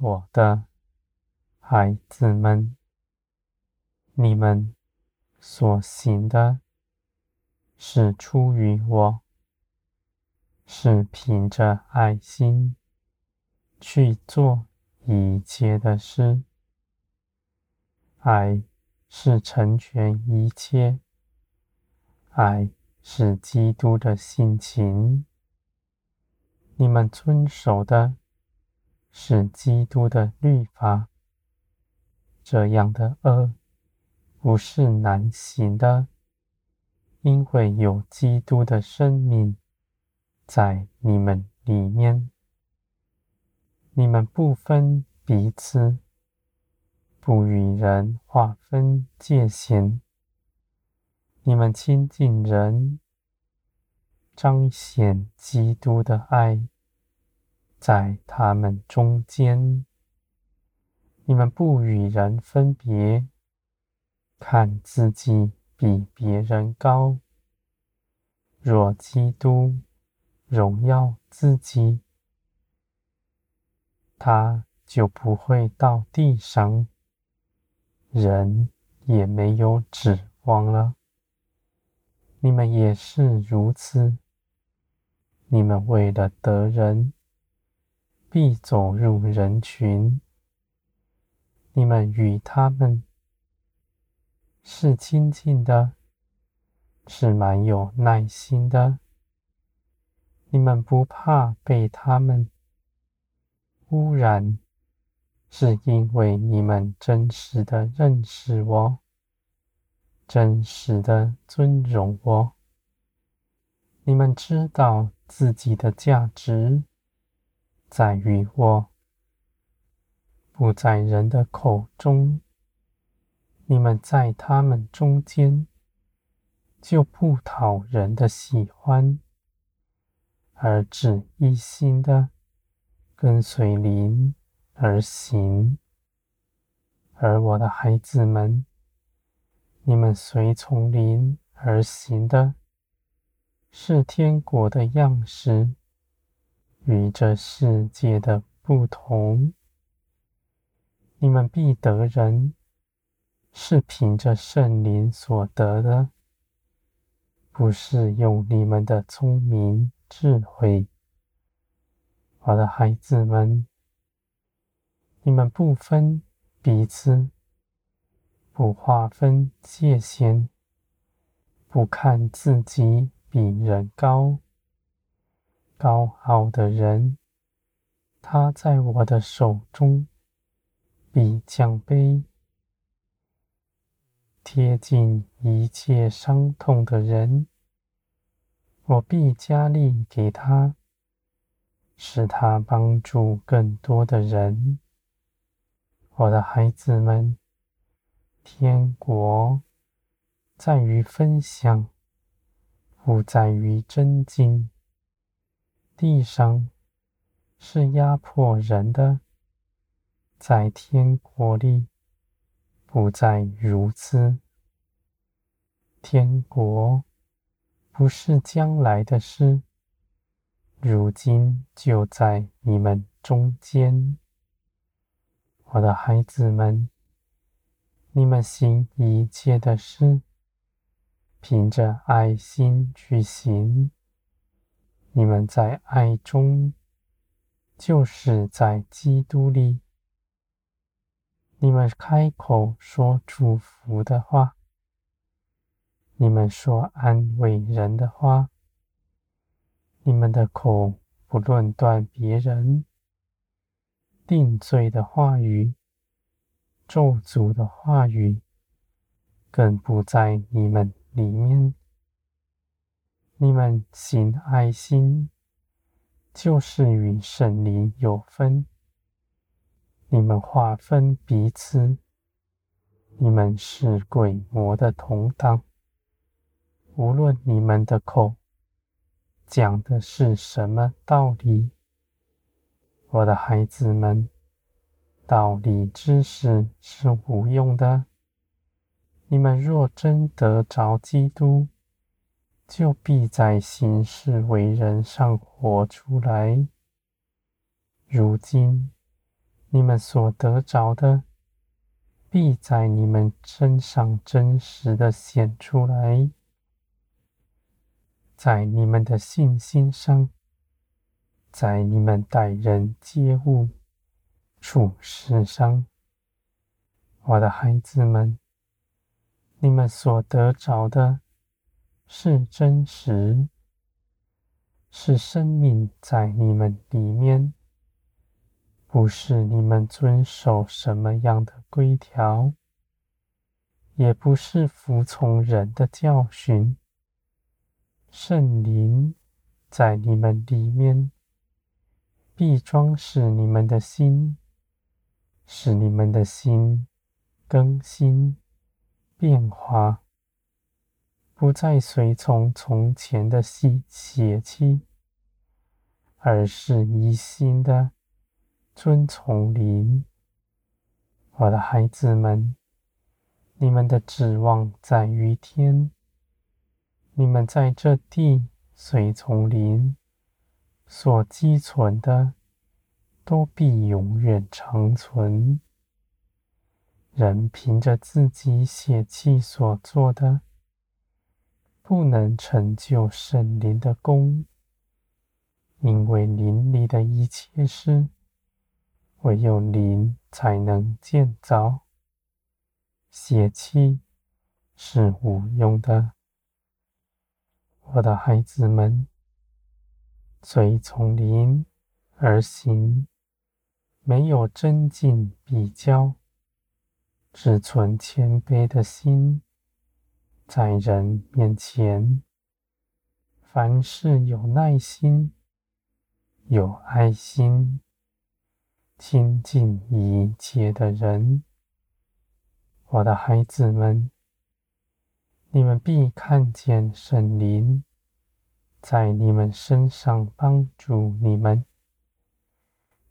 我的孩子们，你们所行的，是出于我，是凭着爱心去做一切的事。爱是成全一切，爱是基督的性情。你们遵守的是基督的律法，这样的恶不是难行的，因为有基督的生命在你们里面。你们不分彼此，不与人划分界限，你们亲近人。彰显基督的爱，在他们中间。你们不与人分别，看自己比别人高。若基督荣耀自己，他就不会到地上，人也没有指望了。你们也是如此。你们为了得人，必走入人群。你们与他们是亲近的，是蛮有耐心的。你们不怕被他们污染，是因为你们真实的认识我，真实的尊荣我。你们知道。自己的价值在于我，不在人的口中。你们在他们中间，就不讨人的喜欢，而只一心的跟随灵而行。而我的孩子们，你们随从灵而行的。是天国的样式，与这世界的不同。你们必得人，是凭着圣灵所得的，不是用你们的聪明智慧。我的孩子们，你们不分彼此，不划分界限，不看自己。比人高，高傲的人，他在我的手中必降卑；贴近一切伤痛的人，我必加力给他，使他帮助更多的人。我的孩子们，天国在于分享。不在于真经，地上是压迫人的，在天国里不再如此。天国不是将来的事，如今就在你们中间，我的孩子们，你们行一切的事。凭着爱心去行，你们在爱中，就是在基督里。你们开口说祝福的话，你们说安慰人的话，你们的口不论断别人，定罪的话语、咒诅的话语，更不在你们。里面，你们行爱心，就是与圣灵有分。你们划分彼此，你们是鬼魔的同党。无论你们的口讲的是什么道理，我的孩子们，道理知识是无用的。你们若真得着基督，就必在行事为人上活出来。如今，你们所得着的，必在你们身上真实的显出来，在你们的信心上，在你们待人接物、处事上，我的孩子们，你们所得着的是真实，是生命在你们里面。不是你们遵守什么样的规条，也不是服从人的教训。圣灵在你们里面，必装饰你们的心，使你们的心更新变化，不再随从从前的习血气，而是一心的。遵从灵，我的孩子们，你们的指望在于天。你们在这地随从灵所积存的，都必永远长存。人凭着自己血气所做的，不能成就圣灵的功，因为灵里的一切事。唯有灵才能建造，血气是无用的。我的孩子们，随从灵而行，没有争竞比较，只存谦卑的心，在人面前，凡事有耐心，有爱心。亲近一切的人，我的孩子们，你们必看见圣灵在你们身上帮助你们，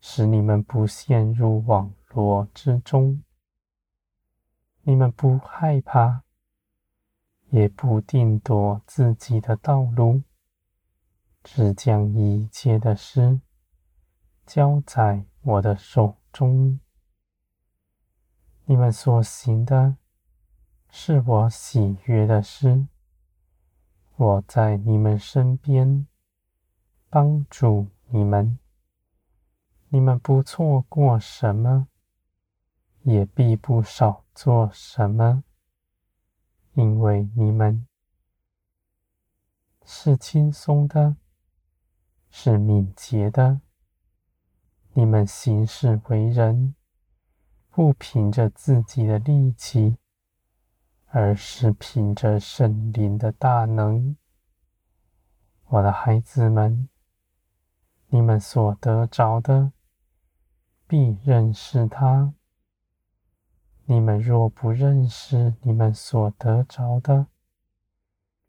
使你们不陷入网罗之中。你们不害怕，也不定夺自己的道路，只将一切的事交在我的手中，你们所行的是我喜悦的事。我在你们身边帮助你们，你们不错过什么，也必不少做什么，因为你们是轻松的，是敏捷的。你们行事为人，不凭着自己的力气，而是凭着圣灵的大能。我的孩子们，你们所得着的，必认识他。你们若不认识你们所得着的，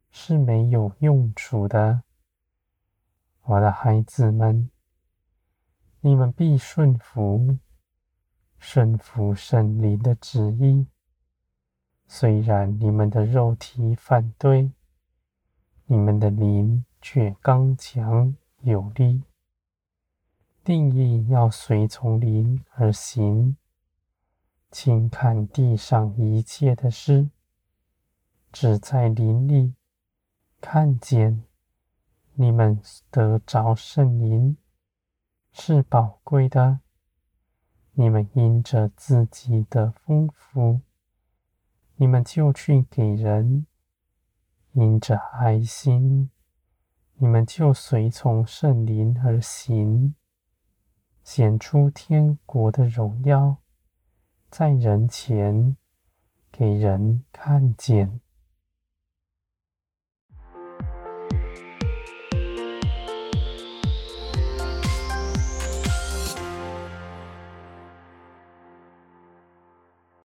是没有用处的。我的孩子们。你们必顺服，顺服圣灵的旨意。虽然你们的肉体反对，你们的灵却刚强有力。定义要随从灵而行。请看地上一切的事，只在林里看见你们得着圣灵。是宝贵的。你们因着自己的丰富，你们就去给人；因着爱心，你们就随从圣灵而行，显出天国的荣耀，在人前给人看见。